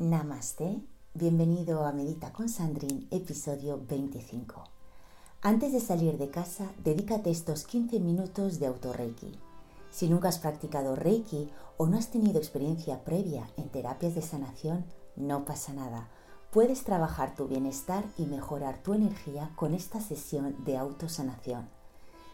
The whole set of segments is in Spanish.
Namaste, bienvenido a Medita con Sandrine, episodio 25. Antes de salir de casa, dedícate estos 15 minutos de auto-reiki. Si nunca has practicado reiki o no has tenido experiencia previa en terapias de sanación, no pasa nada. Puedes trabajar tu bienestar y mejorar tu energía con esta sesión de autosanación.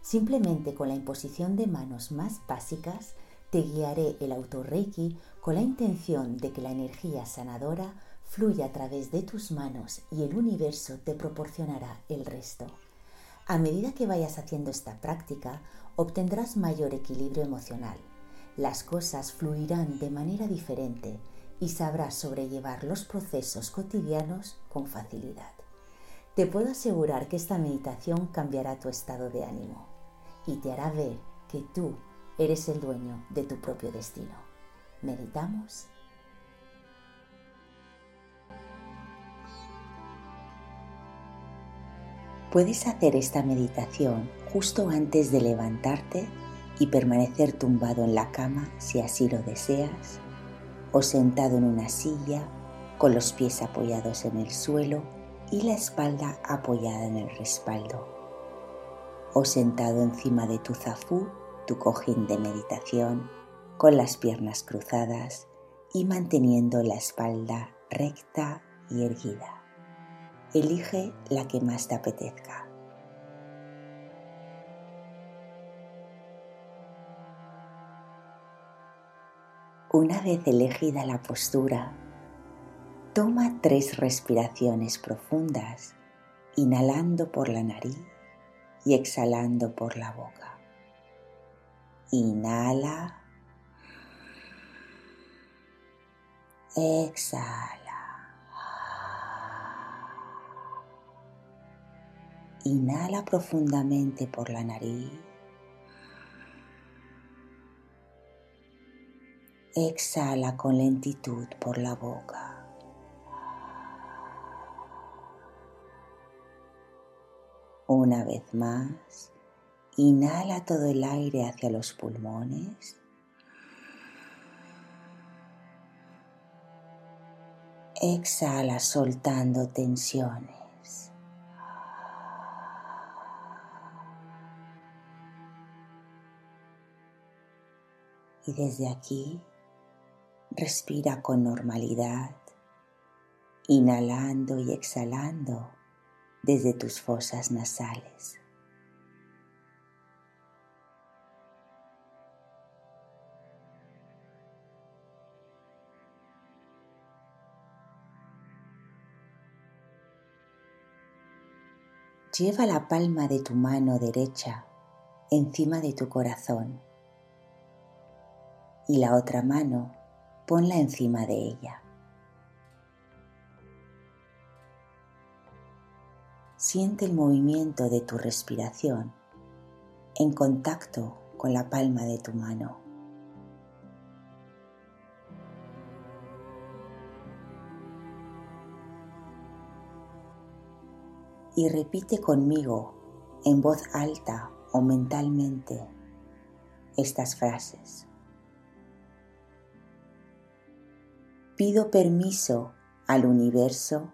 Simplemente con la imposición de manos más básicas, te guiaré el auto-reiki con la intención de que la energía sanadora fluya a través de tus manos y el universo te proporcionará el resto. A medida que vayas haciendo esta práctica, obtendrás mayor equilibrio emocional. Las cosas fluirán de manera diferente y sabrás sobrellevar los procesos cotidianos con facilidad. Te puedo asegurar que esta meditación cambiará tu estado de ánimo y te hará ver que tú Eres el dueño de tu propio destino. ¿Meditamos? Puedes hacer esta meditación justo antes de levantarte y permanecer tumbado en la cama si así lo deseas, o sentado en una silla con los pies apoyados en el suelo y la espalda apoyada en el respaldo, o sentado encima de tu zafú tu cojín de meditación con las piernas cruzadas y manteniendo la espalda recta y erguida. Elige la que más te apetezca. Una vez elegida la postura, toma tres respiraciones profundas, inhalando por la nariz y exhalando por la boca. Inhala. Exhala. Inhala profundamente por la nariz. Exhala con lentitud por la boca. Una vez más. Inhala todo el aire hacia los pulmones. Exhala soltando tensiones. Y desde aquí respira con normalidad, inhalando y exhalando desde tus fosas nasales. Lleva la palma de tu mano derecha encima de tu corazón y la otra mano ponla encima de ella. Siente el movimiento de tu respiración en contacto con la palma de tu mano. Y repite conmigo en voz alta o mentalmente estas frases. Pido permiso al universo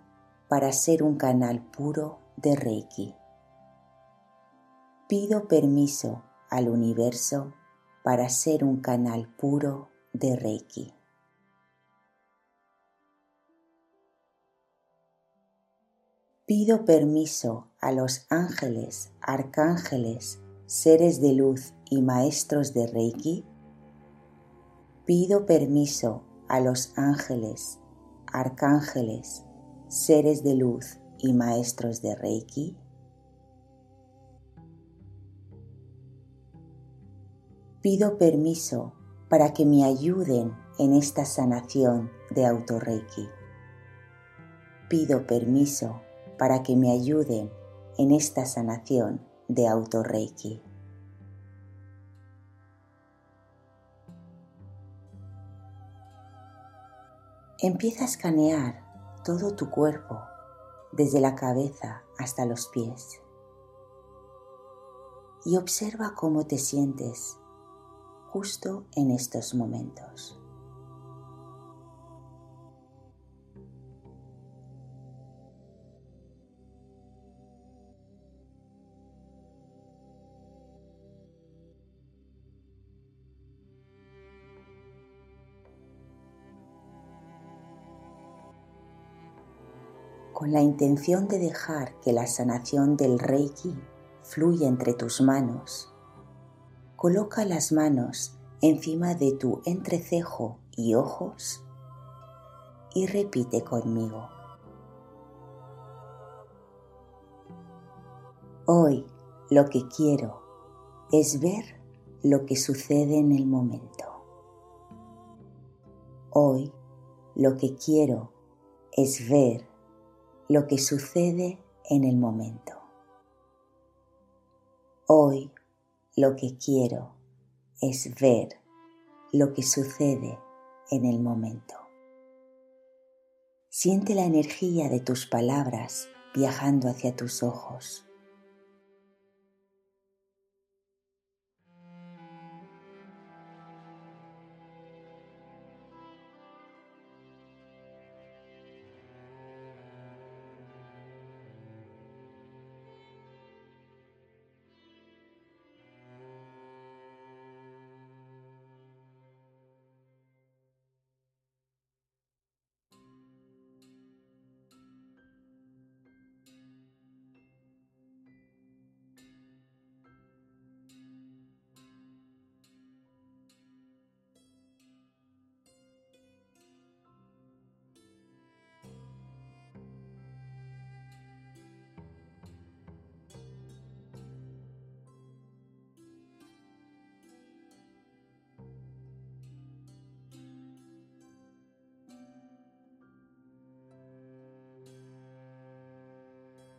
para ser un canal puro de Reiki. Pido permiso al universo para ser un canal puro de Reiki. Pido permiso a los ángeles, arcángeles, seres de luz y maestros de Reiki. Pido permiso a los ángeles, arcángeles, seres de luz y maestros de Reiki. Pido permiso para que me ayuden en esta sanación de auto-Reiki. Pido permiso para que me ayuden en esta sanación de auto-reiki. Empieza a escanear todo tu cuerpo, desde la cabeza hasta los pies, y observa cómo te sientes justo en estos momentos. Con la intención de dejar que la sanación del Reiki fluya entre tus manos, coloca las manos encima de tu entrecejo y ojos y repite conmigo. Hoy lo que quiero es ver lo que sucede en el momento. Hoy lo que quiero es ver lo que sucede en el momento. Hoy lo que quiero es ver lo que sucede en el momento. Siente la energía de tus palabras viajando hacia tus ojos.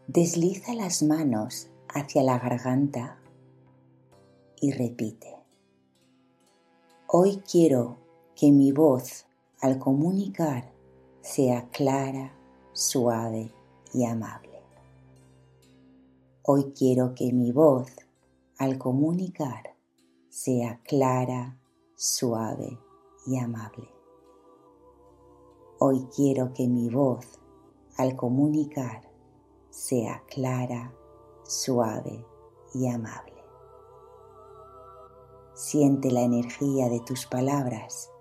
Desliza las manos hacia la garganta y repite. Hoy quiero que mi voz al comunicar sea clara, suave y amable. Hoy quiero que mi voz al comunicar sea clara, suave y amable. Hoy quiero que mi voz al comunicar sea clara, suave y amable. Siente la energía de tus palabras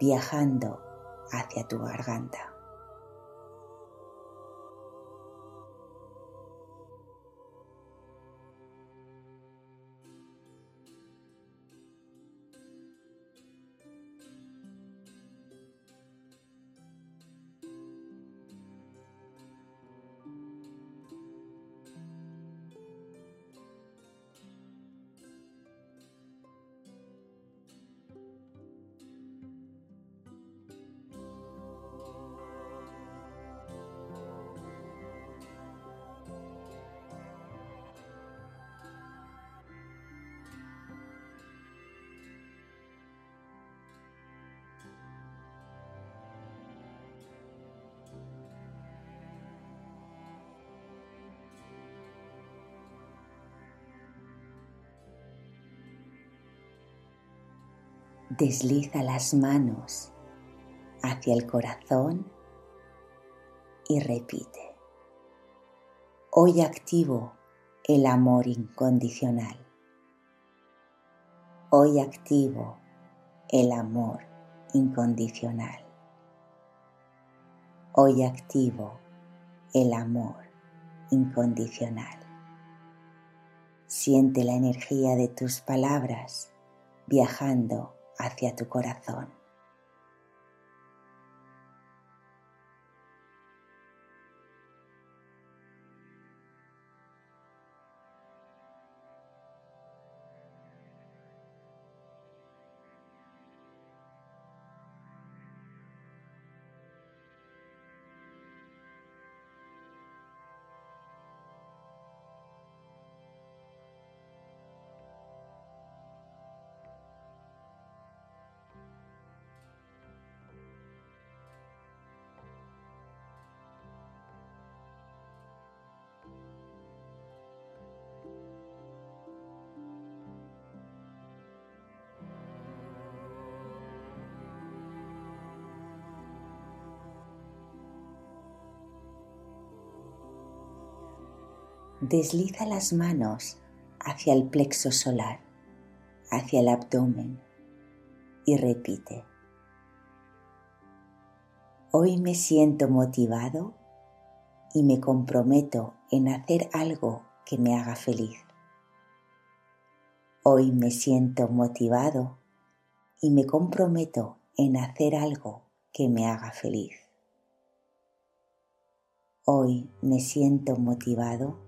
viajando hacia tu garganta. Desliza las manos hacia el corazón y repite. Hoy activo el amor incondicional. Hoy activo el amor incondicional. Hoy activo el amor incondicional. Siente la energía de tus palabras viajando hacia tu corazón. Desliza las manos hacia el plexo solar, hacia el abdomen y repite. Hoy me siento motivado y me comprometo en hacer algo que me haga feliz. Hoy me siento motivado y me comprometo en hacer algo que me haga feliz. Hoy me siento motivado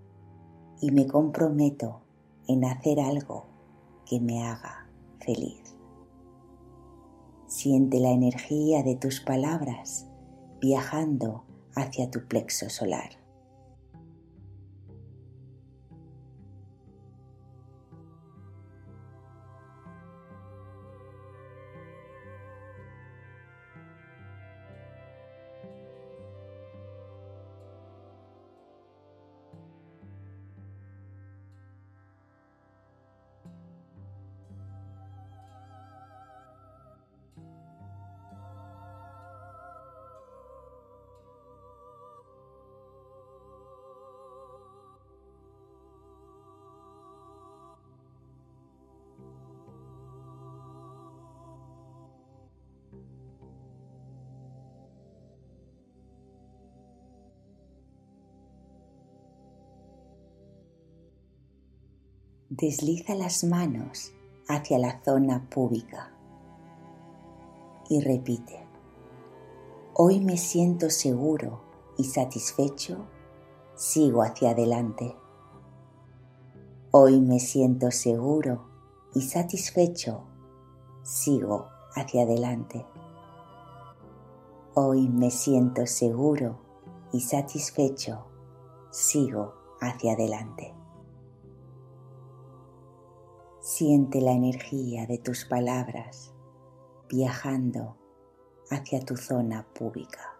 y me comprometo en hacer algo que me haga feliz. Siente la energía de tus palabras viajando hacia tu plexo solar. Desliza las manos hacia la zona púbica y repite, hoy me siento seguro y satisfecho, sigo hacia adelante. Hoy me siento seguro y satisfecho, sigo hacia adelante. Hoy me siento seguro y satisfecho, sigo hacia adelante. Siente la energía de tus palabras viajando hacia tu zona pública.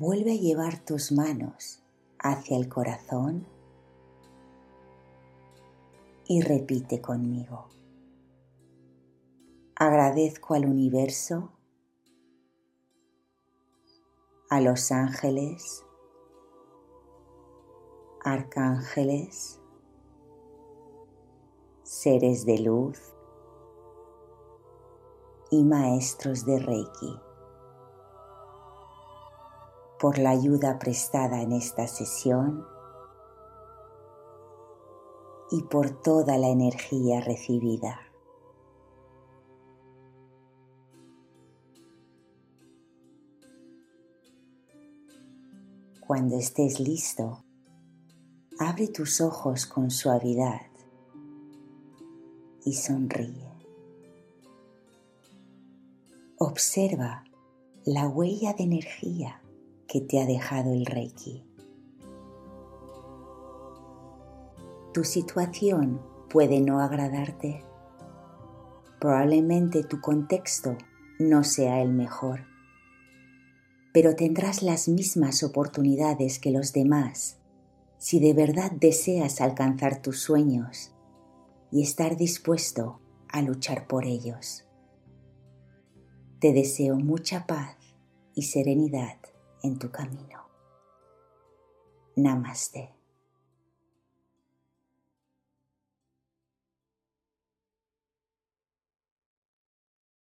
Vuelve a llevar tus manos hacia el corazón y repite conmigo. Agradezco al universo, a los ángeles, arcángeles, seres de luz y maestros de Reiki por la ayuda prestada en esta sesión y por toda la energía recibida. Cuando estés listo, abre tus ojos con suavidad y sonríe. Observa la huella de energía que te ha dejado el Reiki. Tu situación puede no agradarte. Probablemente tu contexto no sea el mejor, pero tendrás las mismas oportunidades que los demás si de verdad deseas alcanzar tus sueños y estar dispuesto a luchar por ellos. Te deseo mucha paz y serenidad en tu camino. Namaste.